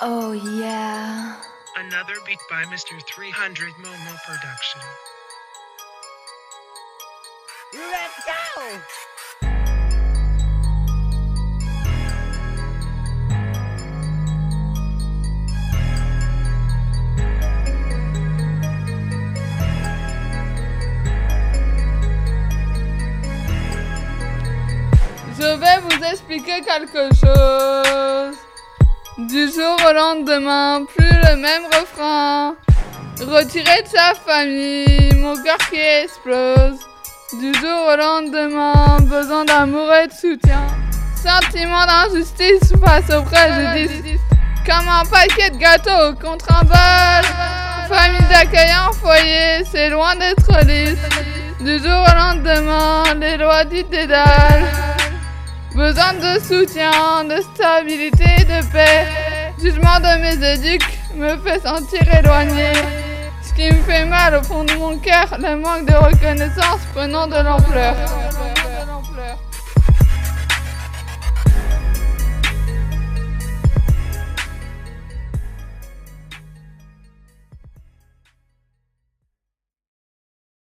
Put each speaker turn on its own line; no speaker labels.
Oh yeah.
Another beat by Mr. 300 Momo Production.
Let's go!
Je vais vous expliquer quelque chose. Du jour au lendemain, plus le même refrain. Retiré de sa famille, mon cœur qui explose. Du jour au lendemain, besoin d'amour et de soutien. Sentiment d'injustice face au préjudice. Comme un paquet de gâteaux contre un bal. Famille d'accueil en foyer, c'est loin d'être lisse. Du jour au lendemain, les lois du dédale. Besoin de soutien, de stabilité, de paix. Jugement de mes éduques me fait sentir éloigné. Ce qui me fait mal au fond de mon cœur, le manque de reconnaissance prenant de l'ampleur.